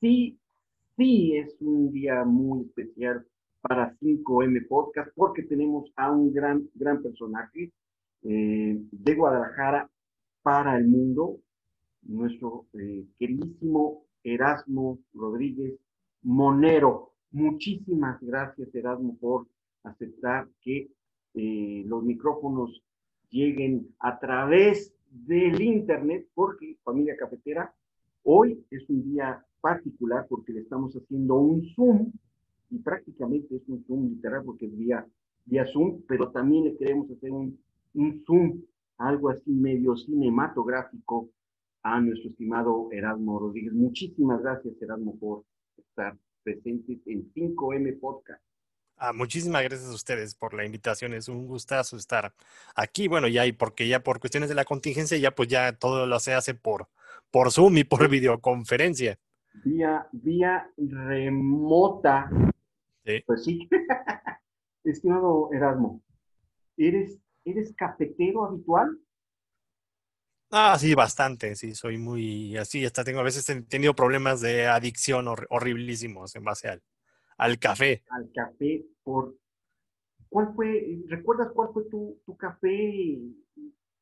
sí, sí es un día muy especial para 5M Podcast porque tenemos a un gran, gran personaje eh, de Guadalajara para el mundo, nuestro eh, queridísimo Erasmo Rodríguez Monero. Muchísimas gracias, Erasmo, por aceptar que eh, los micrófonos lleguen a través del Internet, porque familia cafetera, hoy es un día particular porque le estamos haciendo un Zoom y prácticamente es un Zoom literal porque es vía, vía Zoom, pero también le queremos hacer un, un Zoom, algo así medio cinematográfico a nuestro estimado Erasmo Rodríguez. Muchísimas gracias, Erasmo, por estar presentes en 5M Podcast. Ah, muchísimas gracias a ustedes por la invitación. Es un gustazo estar aquí. Bueno, ya y porque ya por cuestiones de la contingencia, ya pues ya todo lo se hace por, por Zoom y por videoconferencia. Vía, vía remota. Sí. Pues sí. Estimado Erasmo, ¿eres, ¿eres cafetero habitual? Ah, sí, bastante. Sí, soy muy así. Hasta tengo a veces he tenido problemas de adicción hor- horriblísimos en base al, al café. Al café por... ¿Cuál fue, recuerdas cuál fue tu, tu café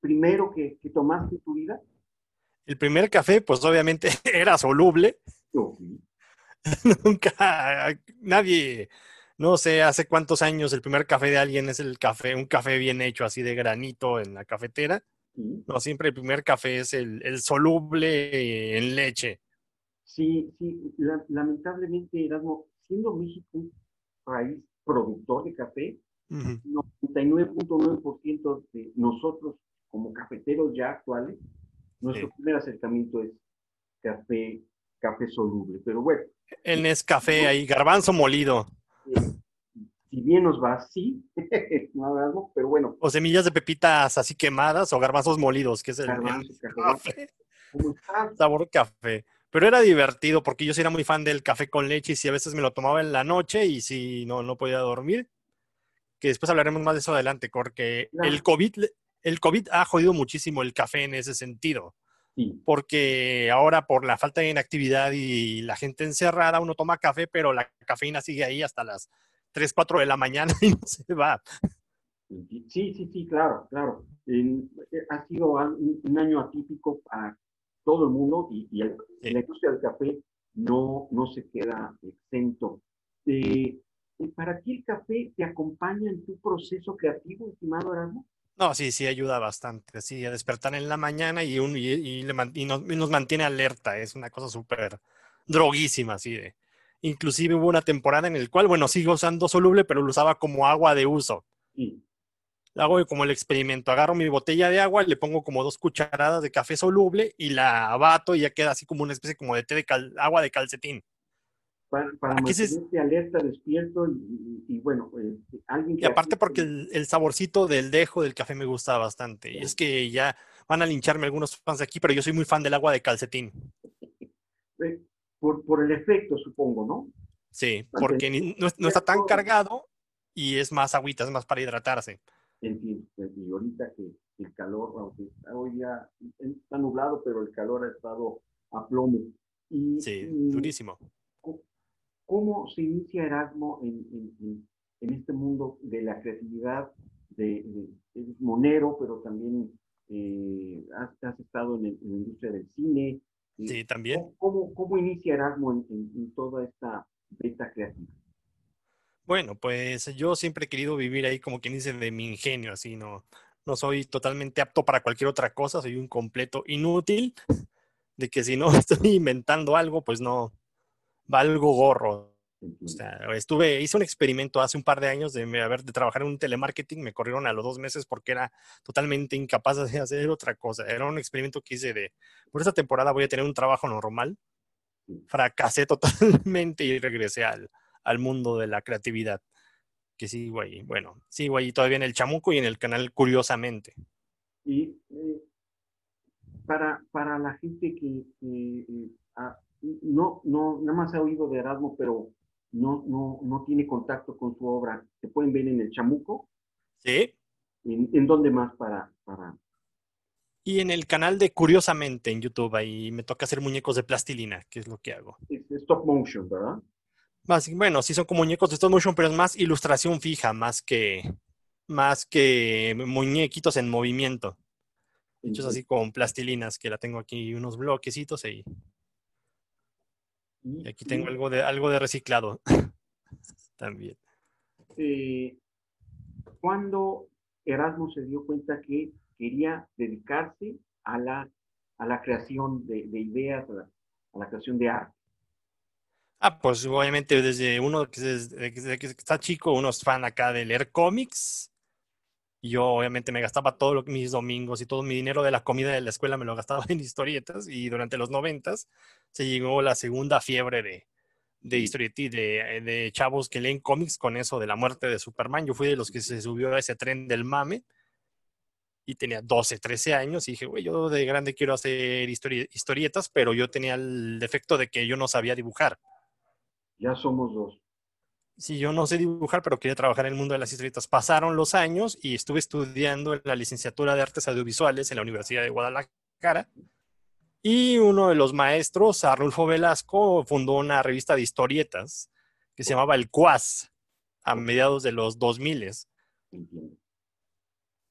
primero que, que tomaste en tu vida? El primer café, pues obviamente era soluble. Nunca, nadie, no sé, hace cuántos años el primer café de alguien es el café, un café bien hecho así de granito en la cafetera. Sí, No, siempre el primer café es el, el soluble en leche. sí, sí, la- lamentablemente, Erasmo, siendo México un país productor de café, Ujú. 99.9% de nosotros como cafeteros ya actuales, nuestro Sí. primer acercamiento es café, café soluble. Pero bueno, El Nescafé ahí, garbanzo molido si bien nos va así, no pero bueno, o semillas de pepitas así quemadas o garbanzos molidos, que es el, garbanzo, café, sabor café. Pero era divertido porque yo sí era muy fan del café con leche y sí a veces me lo tomaba en la noche y sí no, no podía dormir. Que después hablaremos más de eso adelante, porque Claro. el COVID, el COVID ha jodido muchísimo el café en ese sentido. Sí, Porque ahora por la falta de inactividad y la gente encerrada, uno toma café, pero la cafeína sigue ahí hasta las 3, 4 de la mañana y no se va. sí, sí, sí, claro, claro. Eh, ha sido un, año atípico para todo el mundo y, y el- Sí. la industria del café no, no se queda exento. Eh, eh, ¿Para ti el café te acompaña en tu proceso creativo, estimado Erasmo? No, sí, sí, ayuda bastante. Sí, a despertar en la mañana y, un, y, y le y nos, mantiene alerta. Es una cosa súper droguísima, así de. Inclusive hubo una temporada en el cual, bueno, sigo usando soluble, pero lo usaba como agua de uso. Sí, Hago como el experimento, agarro mi botella de agua, le pongo como dos cucharadas de café soluble y la abato y ya queda así como una especie como de té de cal- agua de calcetín. Para, para alerta, despierto y, y- y bueno, eh, alguien Y que aparte asiste- porque el, el saborcito del dejo del café me gusta bastante. Y es que ya van a lincharme algunos fans de aquí, pero yo soy muy fan del agua de calcetín. eh, por, por el efecto, supongo, ¿no? Sí, porque ni- no, no está tan cargado y es más agüita, es más para hidratarse. Entiendo. Y ahorita que el calor, aunque está hoy ya está nublado, pero el calor ha estado a plomo. Y, Sí, y durísimo. ¿Cómo se inicia Erasmo en, en- en- este mundo de la creatividad? De, de- eres monero, pero también eh, has, has estado en, el- en la industria del cine. Sí, también. ¿Cómo, cómo, cómo inicia Erasmo en, en- en toda esta beta creativa? Bueno, pues yo siempre he querido vivir ahí como quien dice de mi ingenio, así no, no soy totalmente apto para cualquier otra cosa, soy un completo inútil, de que si no estoy inventando algo, pues no, valgo gorro. O sea, estuve, hice un experimento hace un par de años de, haber, de trabajar en un telemarketing, me corrieron a los dos meses porque era totalmente incapaz de hacer otra cosa. Era un experimento que hice de, por esta temporada voy a tener un trabajo normal. Fracasé totalmente y regresé al, al mundo de la creatividad. Que sigo ahí, bueno, sigo ahí todavía en el chamuco y en el canal curiosamente. Y eh, para, para la gente que, que, eh, ah, no, no, nada más ha oído de Erasmo, pero no, no, no tiene contacto con su obra, ¿se pueden ver en el Chamuco? Sí, ¿En, en dónde más para, para, y en el canal de Curiosamente en YouTube, ahí me toca hacer muñecos de plastilina, que es lo que hago. es, stop motion, ¿verdad? Más, bueno, sí son como muñecos de stop motion, pero es más ilustración fija, más que, más que muñequitos en movimiento. Hechos así con plastilinas, que la tengo aquí, unos bloquecitos ahí. Y aquí tengo algo de, algo de reciclado también. Eh, cuando Erasmo se dio cuenta que quería dedicarse a la, a la creación de, ideas, a la, creación de arte. Ah, pues obviamente desde uno que, desde que está chico, uno es fan acá de leer cómics. Y yo obviamente me gastaba todos mis domingos y todo mi dinero de la comida de la escuela me lo gastaba en historietas. Y durante los noventas se llegó la segunda fiebre de, de historietas de, de chavos que leen cómics con eso de la muerte de Superman. Yo fui de los que se subió a ese tren del mame y tenía 12, 13 años y dije, güey, yo de grande quiero hacer historietas, pero yo tenía el defecto de que yo no sabía dibujar. Ya somos dos. Sí, yo no sé dibujar, pero quería trabajar en el mundo de las historietas. Pasaron los años y estuve estudiando en la licenciatura de artes audiovisuales en la Universidad de Guadalajara. Y uno de los maestros, Arnulfo Velasco, fundó una revista de historietas que se llamaba El Cuas a mediados de los 2000. Entiendo.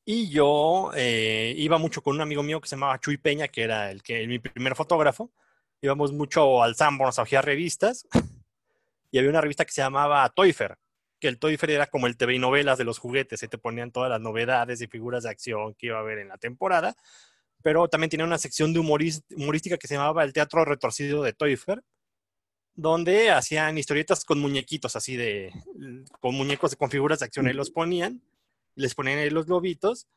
Y yo eh, iba mucho con un amigo mío que se llamaba Chuy Peña, que era el que mi primer fotógrafo. Íbamos mucho al Sanborns a revistas. Y había una revista que se llamaba Toyfer, que el Toyfer era como el TV y novelas de los juguetes. Se te ponían todas las novedades y figuras de acción que iba a haber en la temporada. Pero también tenía una sección de humorística que se llamaba el Teatro Retorcido de Toyfer, donde hacían historietas con muñequitos, así de, con muñecos con figuras de acción. Ahí los ponían les ponían ahí los globitos.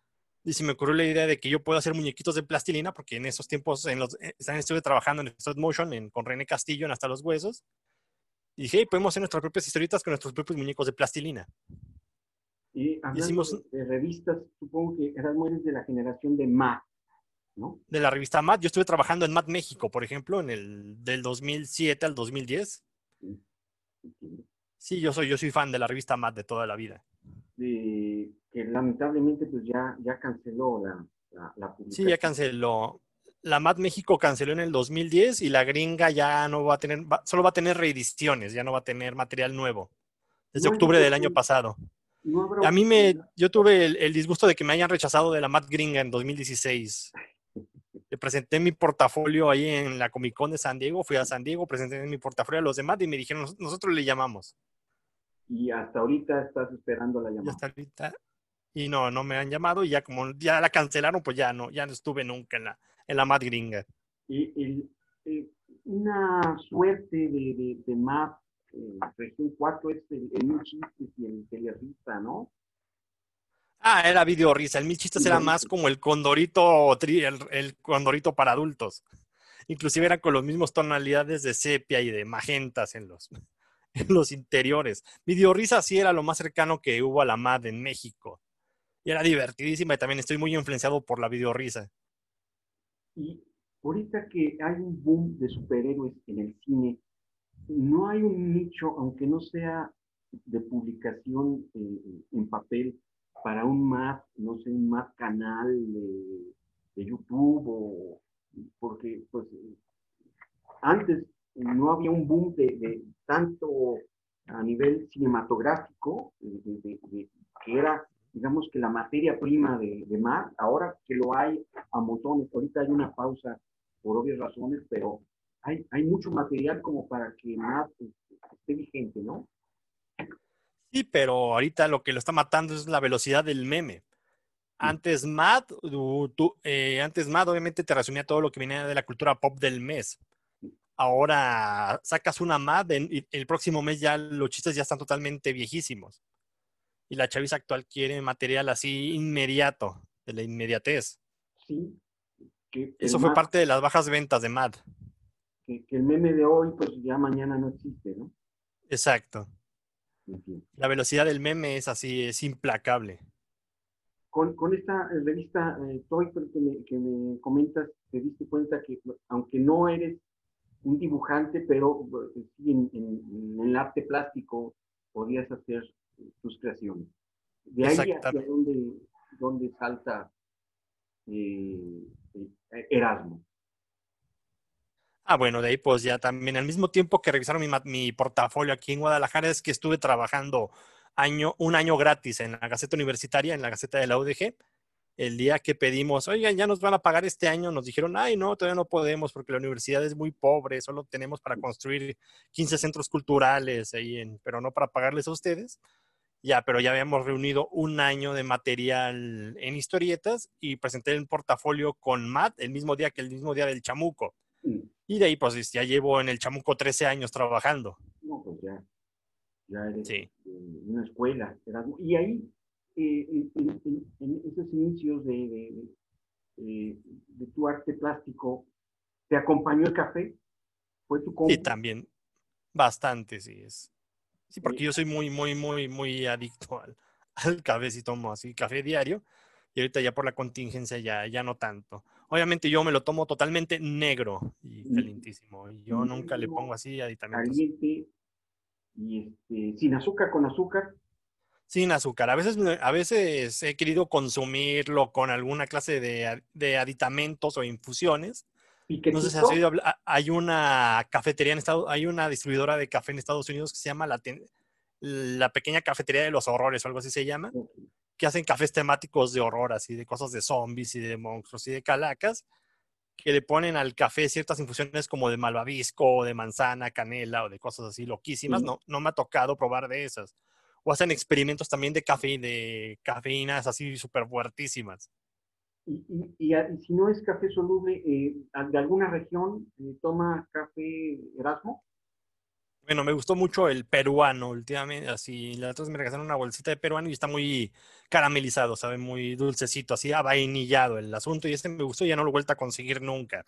Y se me ocurrió la idea de que yo puedo hacer muñequitos de plastilina, porque en esos tiempos en los, eh, estuve trabajando en stop motion con René Castillo en Hasta los Huesos. Y dije, podemos hacer nuestras propias historietas con nuestros propios muñecos de plastilina. Y hablando de, revistas, supongo que eras muy de la generación de MAD, ¿no? De la revista MAD. Yo estuve trabajando en MAD México, por ejemplo, en el del 2007 al 2010. Sí, sí yo soy, yo soy fan de la revista MAD de toda la vida que lamentablemente pues ya, ya canceló la, la, publicación. Sí, ya canceló. La MAD México canceló en el 2010 y la gringa ya no va a tener, solo va a tener reediciones, ya no va a tener material nuevo. Desde octubre del año pasado. a mí me, yo tuve el, disgusto de que me hayan rechazado de la MAD gringa en 2016. Le presenté mi portafolio ahí en la Comic Con de San Diego, fui a San Diego, presenté mi portafolio a los demás y me dijeron, nosotros le llamamos y hasta ahorita estás esperando la llamada. Y hasta ahorita. Y no, no me han llamado y ya como ya la cancelaron, pues ya no, ya no estuve nunca en la, en la Mad Gringa. Y, una suerte de, de, de eh, región 4 es el, el Mil Chistes y el Telerrista, ¿no? Ah, era video risa. El Mil Chistes era más como el condorito, el, el condorito para adultos. Inclusive eran con los mismos tonalidades de sepia y de magentas en los, en los interiores. Videorisa sí era lo más cercano que hubo a la MAD en México. Y era divertidísima y también estoy muy influenciado por la videorisa. Y ahorita que hay un boom de superhéroes en el cine, no hay un nicho, aunque no sea de publicación eh, en papel, para un más, no sé, un más canal de, de YouTube o porque pues antes no había un boom de, tanto a nivel cinematográfico, que era, digamos que la materia prima de, de Mar, ahora que lo hay a montones, ahorita hay una pausa por obvias razones, pero hay, hay mucho material como para que Mar esté vigente, ¿no? Sí, pero ahorita lo que lo está matando es la velocidad del meme. Antes Mad, eh, antes Mad obviamente te resumía todo lo que venía de la cultura pop del mes ahora sacas una MAD y el próximo mes ya los chistes ya están totalmente viejísimos. Y la chaviza actual quiere material así inmediato, de la inmediatez. Sí. Eso fue parte de las bajas ventas de MAD. Que, el meme de hoy, pues ya mañana no existe, ¿no? Exacto. La velocidad del meme es así, es implacable. Con, esta revista eh, Toy que me, que me comentas, te diste cuenta que aunque no eres un dibujante, pero eh, sí en, el arte plástico podías hacer tus creaciones. De ahí hacia donde, salta eh, eh, Erasmo. Ah, bueno, de ahí pues ya también, al mismo tiempo que revisaron mi, mi portafolio aquí en Guadalajara, es que estuve trabajando año, un año gratis en la Gaceta Universitaria, en la Gaceta de la UDG. El día que pedimos, oigan, ya nos van a pagar este año, nos dijeron, ay, no, todavía no podemos porque la universidad es muy pobre, solo tenemos para construir 15 centros culturales ahí, en, pero no para pagarles a ustedes. Ya, pero ya habíamos reunido un año de material en historietas y presenté el portafolio con Matt el mismo día que el mismo día del chamuco. Mm. Y de ahí, pues ya llevo en el chamuco 13 años trabajando. No, pues ya, ya eres sí. una escuela. Y ahí, eh, en, esos inicios de, de, de, tu arte plástico, ¿te acompañó el café? ¿Fue tu Sí, también. Bastante, sí. Es, Sí, porque yo soy muy, muy, muy, muy adicto al, al café, si tomo así café diario. Y ahorita ya por la contingencia ya, ya no tanto. Obviamente yo me lo tomo totalmente negro y calientísimo. Yo nunca le pongo así aditamentos. Caliente y este, sin azúcar, con azúcar. Sin azúcar. A veces, a veces he querido consumirlo con alguna clase de, de aditamentos o infusiones no sé si has oído hay una cafetería en Estados hay una distribuidora de café en Estados Unidos que se llama la, la pequeña cafetería de los horrores o algo así se llama, que hacen cafés temáticos de horror, así de cosas de zombies y de monstruos y de calacas, que le ponen al café ciertas infusiones como de malvavisco, o de manzana, canela o de cosas así loquísimas. No, no me ha tocado probar de esas. O hacen experimentos también de café, de cafeínas así súper fuertísimas. Y, y, si no es café soluble, eh, de alguna región, eh, ¿toma café Erasmo? Bueno, me gustó mucho el peruano últimamente, así, la otra vez me regresaron una bolsita de peruano y está muy caramelizado, sabe, muy dulcecito, así, vainillado el asunto y este me gustó y ya no lo he vuelto a conseguir nunca.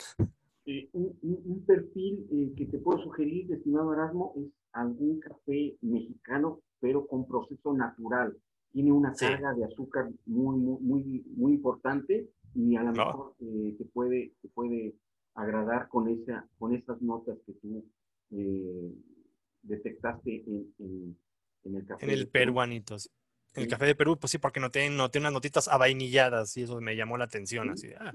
Eh, un, un, perfil que te puedo sugerir, estimado Erasmo, es algún café mexicano, pero con proceso natural tiene una carga de azúcar muy, muy, muy, importante y a lo mejor eh, te, puede, te puede agradar con, esa, con esas notas que tú eh, detectaste en, en, el café. En el peruanito, En el café de Perú, pues sí, porque no tiene, no tiene unas notitas avainilladas y eso me llamó la atención. Así, ah.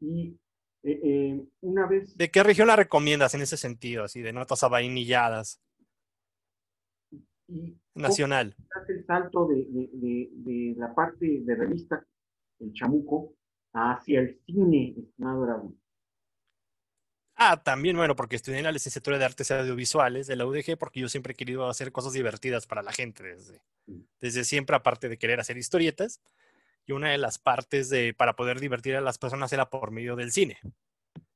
Y eh, una vez... ¿De qué región la recomiendas en ese sentido, así, de notas avainilladas? Y Nacional. Hace el salto de, de, de, la parte de revista, el chamuco, hacia el cine, estimado Ah, también, bueno, porque estudié en la licenciatura de Artes Audiovisuales de la UDG, porque yo siempre he querido hacer cosas divertidas para la gente desde, desde siempre, aparte de querer hacer historietas. Y una de las partes de, para poder divertir a las personas era por medio del cine.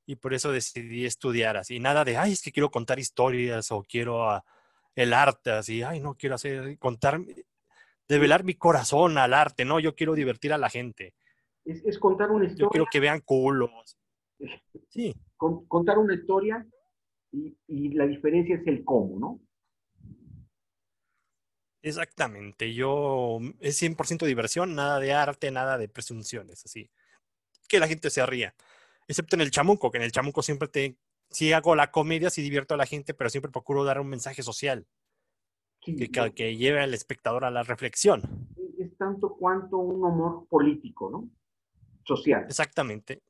Y por eso decidí estudiar así. Nada de, ay, es que quiero contar historias o quiero a, el arte, así, ay, no quiero hacer, contar, develar mi corazón al arte, no, yo quiero divertir a la gente. Es, contar una historia. Yo quiero que vean culos. Sí. contar una historia y, la diferencia es el cómo, ¿no? Exactamente, yo es 100% diversión, nada de arte, nada de presunciones, así. Que la gente se ría. Excepto en el chamuco, que en el chamuco siempre te sí hago la comedia, sí divierto a la gente, pero siempre procuro dar un mensaje social que, que, lleve al espectador a la reflexión. Es tanto cuanto un humor político, ¿no? Social. Exactamente.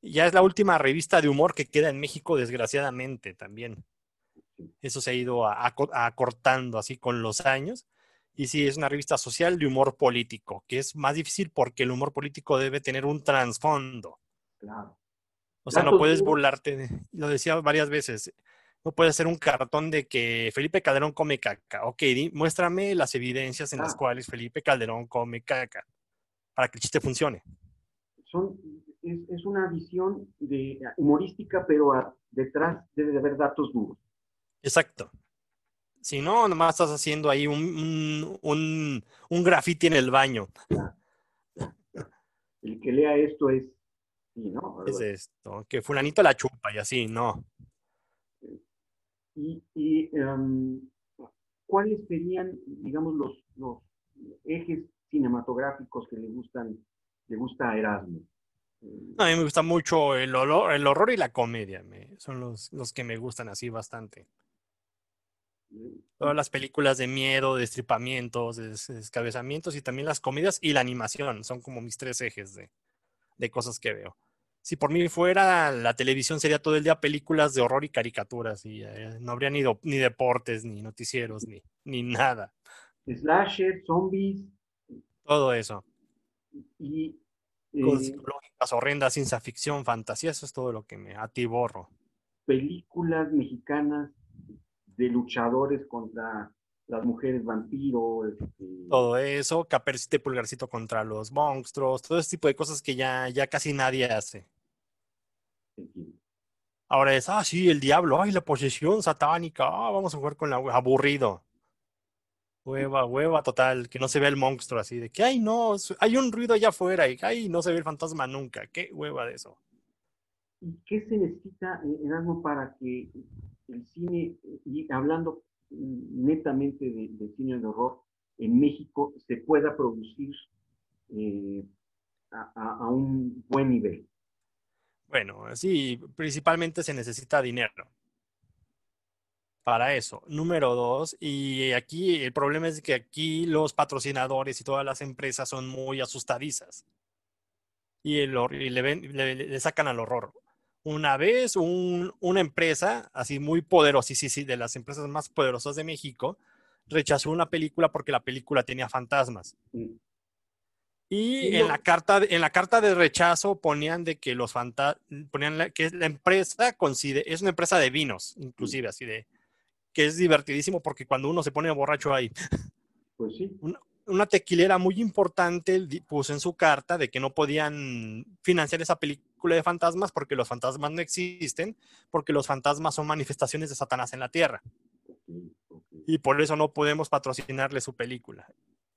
Ya es la última revista de humor que queda en México, desgraciadamente, también. Eso se ha ido acortando así con los años. Y sí, es una revista social de humor político, que es más difícil porque el humor político debe tener un trasfondo. Claro. O sea, no puedes burlarte, lo decía varias veces, no puedes hacer un cartón de que Felipe Calderón come caca. Ok, muéstrame las evidencias en las ah. cuales Felipe Calderón come caca para que el chiste funcione. Son, es, una visión de, humorística, pero detrás debe de haber datos duros. Exacto. Si no, nomás estás haciendo ahí un, un, un graffiti en el baño. El que lea esto es es esto, que fulanito la chupa y así, ¿no? Y, em, ¿cuáles serían, digamos, los, los ejes cinematográficos que le gustan, le gusta a Erasmo? A mí me gusta mucho el, horror, el horror y la comedia, son los, los que me gustan así bastante. Todas las películas de miedo, de estripamientos, de descabezamientos y también las comedias y la animación son como mis tres ejes de, de cosas que veo. Si por mí fuera, la televisión sería todo el día películas de horror y caricaturas y eh, no habría ni, ni deportes, ni noticieros, ni, ni nada. Slasher, zombies. Todo eso. Y Cosas psicológicas, horrendas, ciencia ficción, fantasía, eso es todo lo que me atiborro. Películas mexicanas de luchadores contra las mujeres vampiros. Este... Todo eso, Capercito Pulgarcito contra los monstruos, todo ese tipo de cosas que ya, ya casi nadie hace. Ahora es, ah, sí, el diablo, ay, la posesión satánica, ah, vamos a jugar con la aburrido. Hueva, hueva total, que no se ve el monstruo así, de que, ay, no, hay un ruido allá afuera y, ay, no se ve el fantasma nunca. Qué hueva de eso. ¿Y qué se necesita, en algo para que el cine, y hablando netamente de, cine de horror, en México se pueda producir eh, a, un buen nivel? Bueno, sí, principalmente se necesita dinero para eso. Número dos, y aquí el problema es que aquí los patrocinadores y todas las empresas son muy asustadizas. Y, el, le, le, sacan al horror. Una vez una empresa, así muy poderosa, sí, sí, de las empresas más poderosas de México, rechazó una película porque la película tenía fantasmas. Y en la, carta, en la carta de rechazo ponían de que los fantasmas, ponían que la empresa es una empresa de vinos, inclusive, así de, que es divertidísimo porque cuando uno se pone borracho ahí. Pues sí. Una, tequilera muy importante puso en su carta de que no podían financiar esa película de fantasmas porque los fantasmas no existen, porque los fantasmas son manifestaciones de Satanás en la tierra. Y por eso no podemos patrocinarle su película.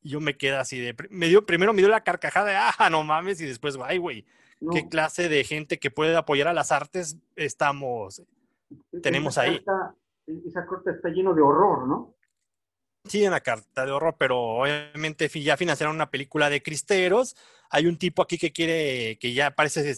Y yo me quedé así de. Me dio, primero me dio la carcajada de, ah, no mames, y después, ay, güey, ¿qué clase de gente que puede apoyar a las artes estamos, tenemos ahí? esa carta está lleno de horror, ¿no? Sí, una carta de horror, pero obviamente ya financiaron una película de cristeros. Hay un tipo aquí que quiere, que ya parece,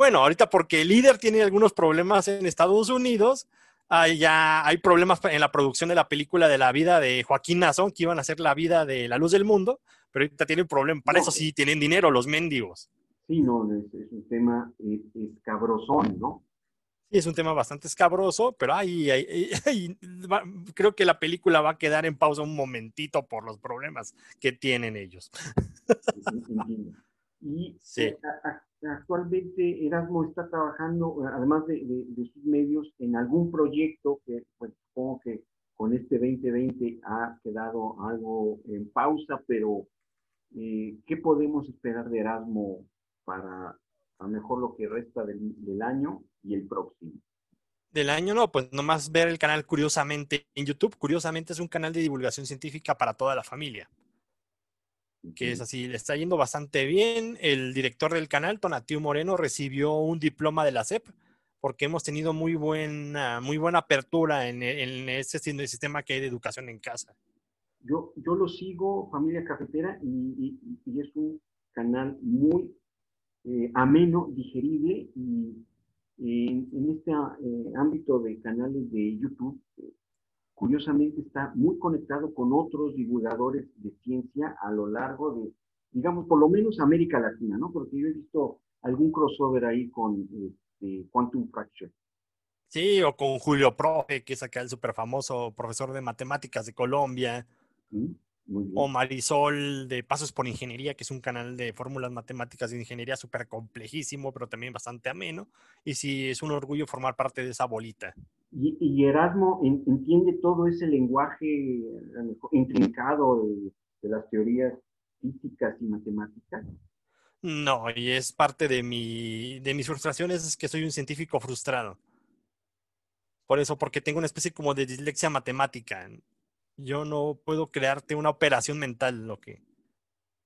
bueno, ahorita porque el líder tiene algunos problemas en Estados Unidos, hay ya hay problemas en la producción de la película de la vida de Joaquín Nazón, que iban a ser la vida de la luz del mundo, pero ahorita tienen problemas. Para eso sí tienen dinero los mendigos. Sí, no, es, un tema escabrosón, ¿no? es un tema bastante escabroso, pero ahí, creo que la película va a quedar en pausa un momentito por los problemas que tienen ellos. Y eh, actualmente Erasmo está trabajando, además de, sus medios, en algún proyecto que, pues, supongo que con este 2020 ha quedado algo en pausa, pero eh, ¿qué podemos esperar de Erasmo para a lo mejor lo que resta del, año y el próximo. Del año no, pues nomás ver el canal Curiosamente en YouTube. Curiosamente es un canal de divulgación científica para toda la familia. Que es así, le está yendo bastante bien. El director del canal, Tonatiu Moreno, recibió un diploma de la SEP porque hemos tenido muy buena, muy buena apertura en, en ese sistema que hay de educación en casa. Yo, yo lo sigo, Familia Cafetera, y es un canal muy eh, ameno, digerible y en este eh, ámbito de canales de YouTube, curiosamente está muy conectado con otros divulgadores de ciencia a lo largo de, digamos, por lo menos América Latina, ¿no? Porque yo he visto algún crossover ahí con este, Quantum Fracture. Sí, o con Julio Profe, que es acá el súper famoso profesor de matemáticas de Colombia. Mm. O Marisol de Pasos por Ingeniería, que es un canal de fórmulas matemáticas de ingeniería súper complejísimo, pero también bastante ameno. Y sí, es un orgullo formar parte de esa bolita. ¿Y, Erasmo entiende todo ese lenguaje intrincado de, de, las teorías físicas y matemáticas? No, y es parte de, mi, de mis frustraciones, es que soy un científico frustrado. Por eso, porque tengo una especie como de dislexia matemática. Yo no puedo crearte una operación mental, lo que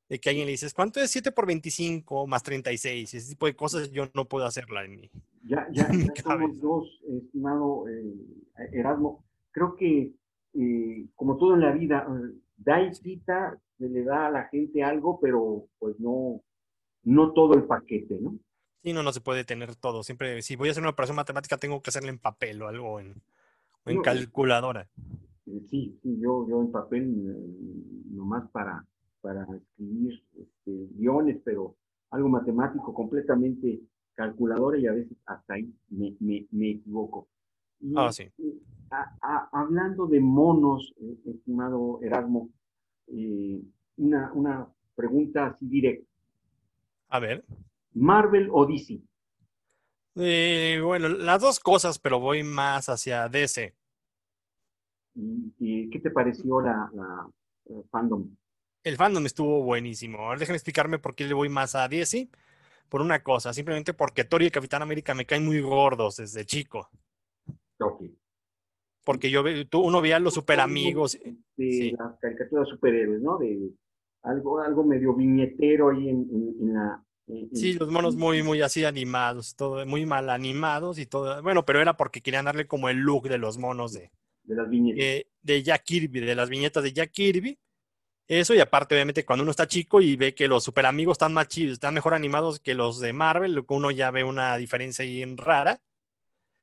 de que alguien le dices, ¿cuánto es 7 por 25 más 36? Ese tipo de cosas yo no puedo hacerla en mi Ya, ya, ya somos dos, estimado eh, Erasmo. Creo que, eh, como todo en la vida, da y cita, se le da a la gente algo, pero pues no, no todo el paquete, ¿no? Sí, no, no se puede tener todo. Siempre, si voy a hacer una operación matemática, tengo que hacerla en papel o algo en, en calculadora. Eh, sí, sí, yo, yo en papel eh, nomás para, para escribir este, guiones, pero algo matemático completamente calculadora y a veces hasta ahí me, me, me equivoco. ah, sí. hablando de monos, eh, estimado Erasmo, eh, una, una pregunta así directa. A ver. ¿Marvel o DC? Eh, bueno, las dos cosas, pero voy más hacia DC. ¿Y, qué te pareció la, fandom? El fandom estuvo buenísimo. Ahora déjenme explicarme por qué le voy más a DC. Por una cosa, simplemente porque Thor y el Capitán América me caen muy gordos desde chico. Ok. Porque yo tú, uno veía a los super amigos. De las caricaturas superhéroes, ¿no? De algo, algo medio viñetero ahí en, la, Sí, los monos muy, muy así animados, todo muy mal animados y todo. Bueno, pero era porque querían darle como el look de los monos de, de las viñetas. Eh, de Jack Kirby, de las viñetas de Jack Kirby. Eso, y aparte, obviamente, cuando uno está chico y ve que los super amigos están más chidos, están mejor animados que los de Marvel, uno ya ve una diferencia ahí en rara.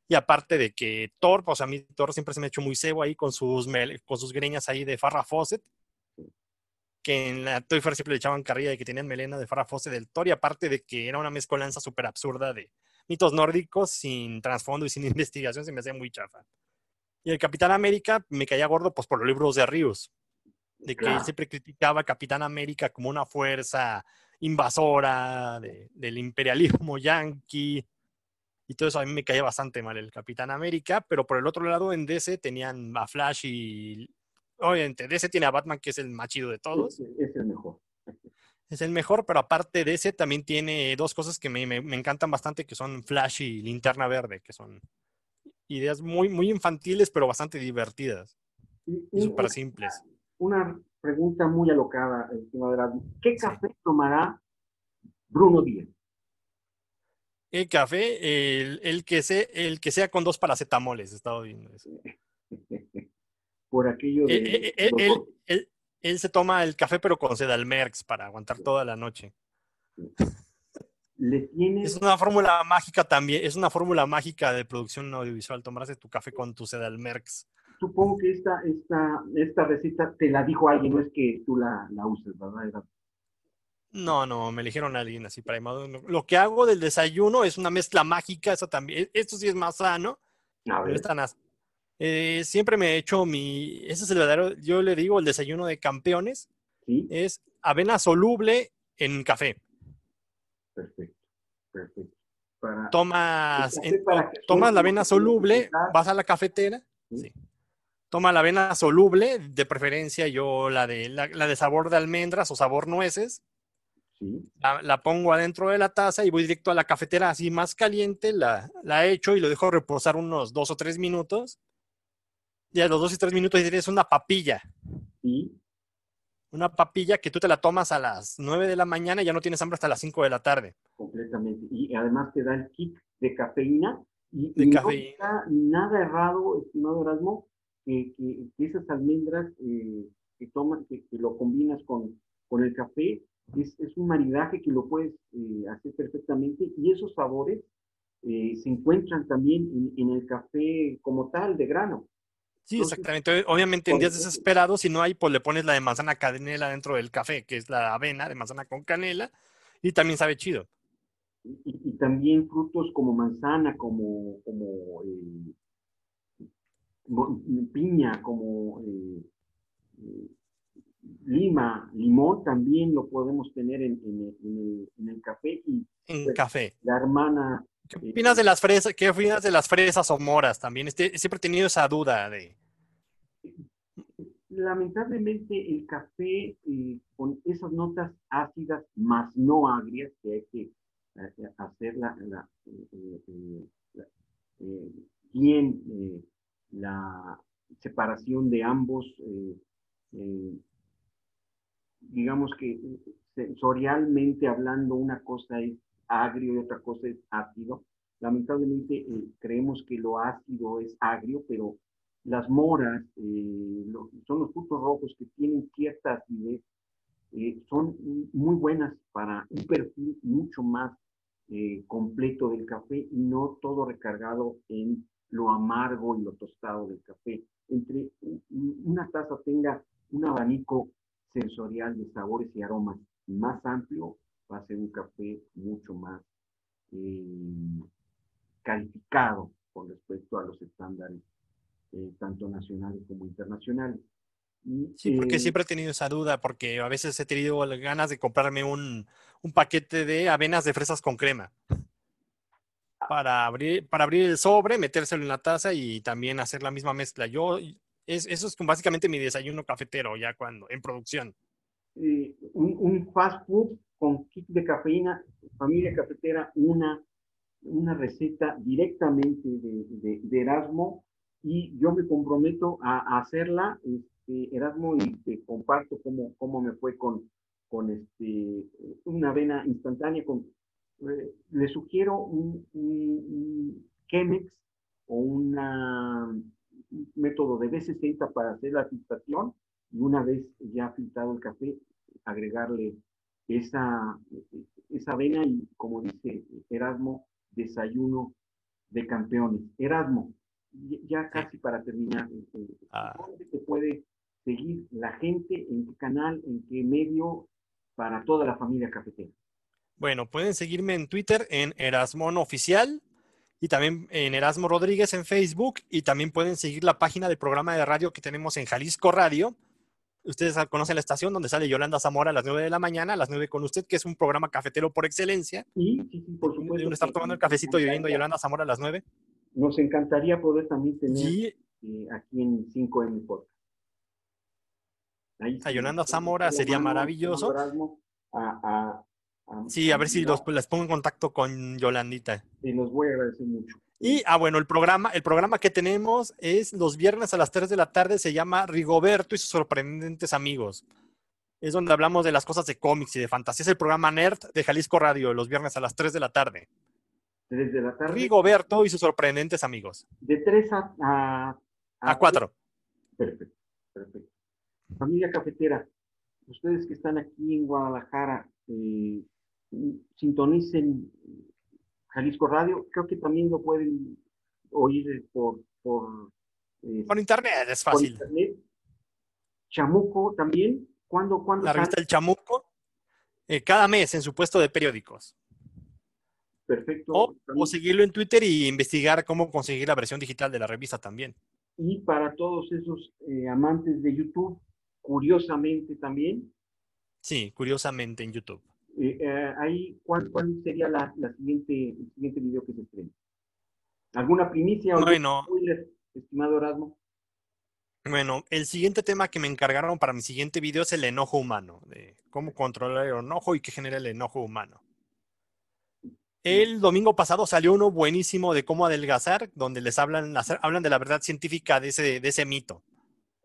Y aparte de que Thor, pues a mí Thor siempre se me ha hecho muy cebo ahí con sus, con sus greñas ahí de Farrah Fawcett. Que en la Toy Fair siempre le echaban carrilla de que tenían melena de Farrah Fawcett del Thor. Y aparte de que era una mezcolanza súper absurda de mitos nórdicos sin trasfondo y sin investigación, se me hacía muy chafa. Y el Capitán América me caía gordo pues por los libros de Ríos, de que él siempre criticaba a Capitán América como una fuerza invasora del imperialismo yanqui y todo eso a mí me caía bastante mal el Capitán América, pero por el otro lado en DC tenían a Flash y obviamente DC tiene a Batman que es el más chido de todos. Es, el mejor. Es el mejor, pero aparte de ese también tiene dos cosas que me, me encantan bastante, que son Flash y Linterna Verde, que son ideas muy, muy infantiles, pero bastante divertidas y, súper simples. Una pregunta muy alocada, ¿Qué café tomará Bruno Díaz? El café, el, que sea, el que sea con dos paracetamoles, he estado viendo eso. Por aquello de... Eh, eh, eh, él, se toma el café pero con Sedalmerx para aguantar toda la noche. Es una fórmula mágica también, es una fórmula mágica de producción audiovisual, tomarse tu café con tu Sedalmerx. Supongo que esta, esta, esta receta te la dijo alguien, no es que tú la, la uses, ¿verdad? No, no, me eligieron a alguien así para Lo que hago del desayuno es una mezcla mágica, eso también, e, esto sí es más sano. A ver. Eh, siempre me he hecho mi, ese es el verdadero, yo le digo el desayuno de campeones, ¿Sí? es avena soluble en café. Perfecto, perfecto. tomas, tomas la avena soluble, vas a la cafetera, ¿Sí? Toma la avena soluble, de preferencia yo la de, la, de sabor de almendras o sabor nueces, la, pongo adentro de la taza y voy directo a la cafetera así más caliente, la, la echo y lo dejo reposar unos dos o tres minutos. Y a los dos y tres minutos tienes una papilla. ¿Sí? una papilla que tú te la tomas a las 9 de la mañana y ya no tienes hambre hasta las 5 de la tarde. Completamente. Y además te da el kick de cafeína. Y, de cafeína. No está nada errado, estimado Erasmo, que, que, esas almendras eh, que tomas, que, lo combinas con, con el café, es, es, un maridaje que lo puedes eh, hacer perfectamente y esos sabores eh, se encuentran también en, en, el café como tal, de grano. Sí, exactamente. Obviamente en días desesperados, si no hay, pues le pones la de manzana canela dentro del café, que es la avena de manzana con canela, y también sabe chido. Y, también frutos como manzana, como, como eh, piña, como eh, eh, lima, limón, también lo podemos tener en, el, café. Y, en pues, café. La hermana ¿Qué opinas de las fresas? ¿Qué opinas de las fresas o moras también? Este, siempre he tenido esa duda de. Lamentablemente el café eh, con esas notas ácidas más no agrias que hay que eh, hacer la, eh, bien la separación de ambos, digamos que sensorialmente hablando, una cosa es agrio y otra cosa es ácido. Lamentablemente eh, creemos que lo ácido es agrio, pero las moras eh, son los frutos rojos que tienen cierta acidez, eh, son muy buenas para un perfil mucho más completo del café y no todo recargado en lo amargo y lo tostado del café. Entre una taza tenga un abanico sensorial de sabores y aromas más amplio, va a ser un café mucho más eh, calificado con respecto a los estándares eh, tanto nacionales como internacionales. sí, porque siempre he tenido esa duda, porque a veces he tenido ganas de comprarme un, un paquete de avenas de fresas con crema para abrir, para abrir el sobre, metérselo en la taza y también hacer la misma mezcla. Yo, es, eso es básicamente mi desayuno cafetero ya cuando, en producción. un, un, fast food con kit de cafeína, familia cafetera, una, una receta directamente de, de, Erasmo y yo me comprometo a, hacerla, este, Erasmo, y te comparto cómo, cómo me fue con, con este, una avena instantánea con eh, le sugiero un, Chemex o un método de B60 para hacer la filtración y una vez ya filtrado el café, agregarle esa, esa avena y como dice Erasmo, desayuno de campeones. Erasmo, ya casi para terminar, este, ah. ¿dónde se puede seguir la gente? ¿En qué canal? ¿En qué medio? Para toda la familia cafetera. Bueno, pueden seguirme en Twitter en Erasmón Oficial y también en Erasmo Rodríguez en Facebook y también pueden seguir la página del programa de radio que tenemos en Jalisco Radio. Ustedes conocen la estación donde sale Yolanda Zamora a las 9 de la mañana, a las 9 con usted, que es un programa cafetero por excelencia. Sí, sí, sí por supuesto. De estar tomando el cafecito y oyendo a Yolanda Zamora a las 9. Nos encantaría poder también tener eh, aquí en 5M Podcast. a Yolanda Zamora sería maravilloso. a, Sí, a ver si los, les pongo en contacto con Yolandita. Y los voy a agradecer mucho. Y, ah, bueno, el programa, el programa que tenemos es los viernes a las 3 de la tarde, se llama Rigoberto y sus sorprendentes amigos. Es donde hablamos de las cosas de cómics y de fantasía. Es el programa Nerd de Jalisco Radio, los viernes a las 3 de la tarde. 3 de la tarde. Rigoberto y sus sorprendentes amigos. De 3 a... A, a 4. Perfecto, perfecto. Familia cafetera, ustedes que están aquí en Guadalajara, eh, sintonicen Jalisco Radio, creo que también lo pueden oír por... Por, eh, internet, es fácil. Chamuco también, ¿cuándo? cuándo La revista El Chamuco, eh, cada mes en su puesto de periódicos. Perfecto. O, seguirlo en Twitter y investigar cómo conseguir la versión digital de la revista también. Y para todos esos eh, amantes de YouTube, curiosamente también. Sí, curiosamente en YouTube. Eh, eh, ahí, ¿cuál, sería la, siguiente, el siguiente video que se estrena? ¿Alguna primicia o bueno, estimado Erasmo? Bueno, el siguiente tema que me encargaron para mi siguiente video es el enojo humano, de cómo controlar el enojo y qué genera el enojo humano. El domingo pasado salió uno buenísimo de cómo adelgazar, donde les hablan, hablan de la verdad científica de ese, de ese mito.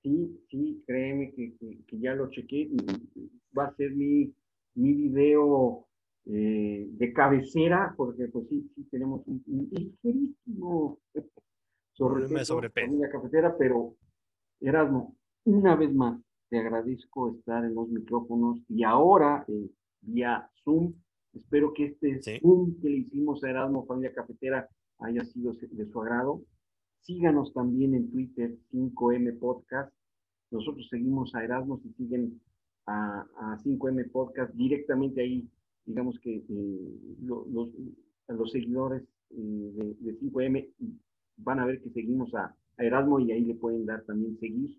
Sí, sí, créeme que, que ya lo chequé. Va a ser mi mi video eh, de cabecera, porque pues sí, sí tenemos un, ligerísimo sobrepeso la cafetera, pero Erasmo, una vez más, te agradezco estar en los micrófonos y ahora eh, vía Zoom. Espero que este Zoom que le hicimos a Erasmo Familia Cafetera haya sido de su agrado. Síganos también en Twitter, 5M Podcast. Nosotros seguimos a Erasmo si siguen a, 5M Podcast directamente ahí, digamos que eh, los, los, seguidores eh, de, 5M van a ver que seguimos a, Erasmo y ahí le pueden dar también seguir,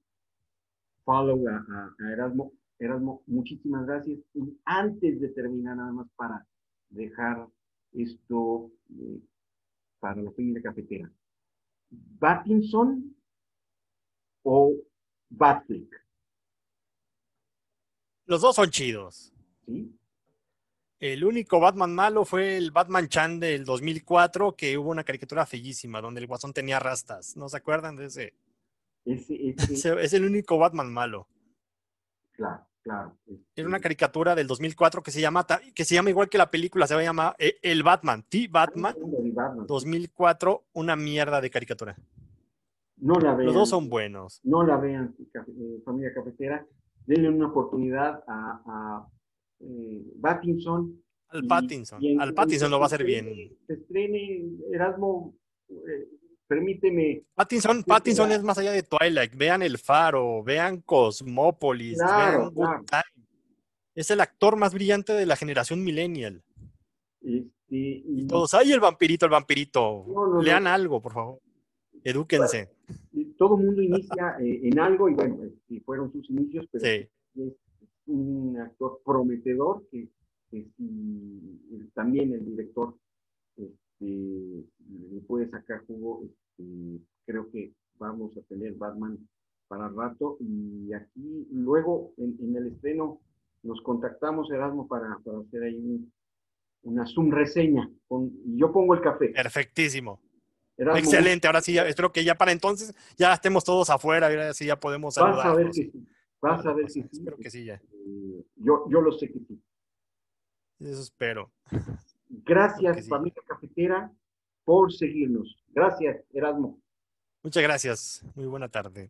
follow a, Erasmo. Erasmo, muchísimas gracias. Y antes de terminar, nada más para dejar esto eh, para la de cafetera. ¿Battinson o Batflick? Los dos son chidos. El único Batman malo fue el Batman Chan del 2004, que hubo una caricatura fellísima donde el guasón tenía rastas. ¿No se acuerdan de ese? es el único Batman malo. Claro, claro. Era una caricatura del 2004 que se llama, que se llama igual que la película, se va a llamar eh, El Batman, T Batman, 2004, una mierda de caricatura. No la vean. Los dos son buenos. No la vean, eh, familia cafetera denle una oportunidad a, a eh, Pattinson. Al Pattinson, al Pattinson lo va a hacer bien. Se estrene Erasmo, eh, permíteme. Pattinson, Pattinson es más allá de Twilight. Vean El Faro, vean Cosmópolis, Es el actor más brillante de la generación millennial. y, todos, ¡ay, el vampirito, el vampirito! Lean algo, por favor. Edúquense. Todo el mundo inicia eh, en algo y bueno, este, fueron sus inicios, pero es, un actor prometedor que, también el director este, le puede sacar jugo. Este, creo que vamos a tener Batman para rato y aquí luego en, el estreno nos contactamos Erasmo para, para hacer ahí una Zoom reseña. Con, yo pongo el café. Perfectísimo. Excelente, ahora sí, espero que ya para entonces ya estemos todos afuera, ahora sí ya podemos Vas a ver que sí, vas a ver que sí. Espero que sí ya. Eh, yo, yo lo sé que sí. Eso espero. Gracias, familia cafetera, por seguirnos. Gracias, Erasmo. Muchas gracias. Muy buena tarde.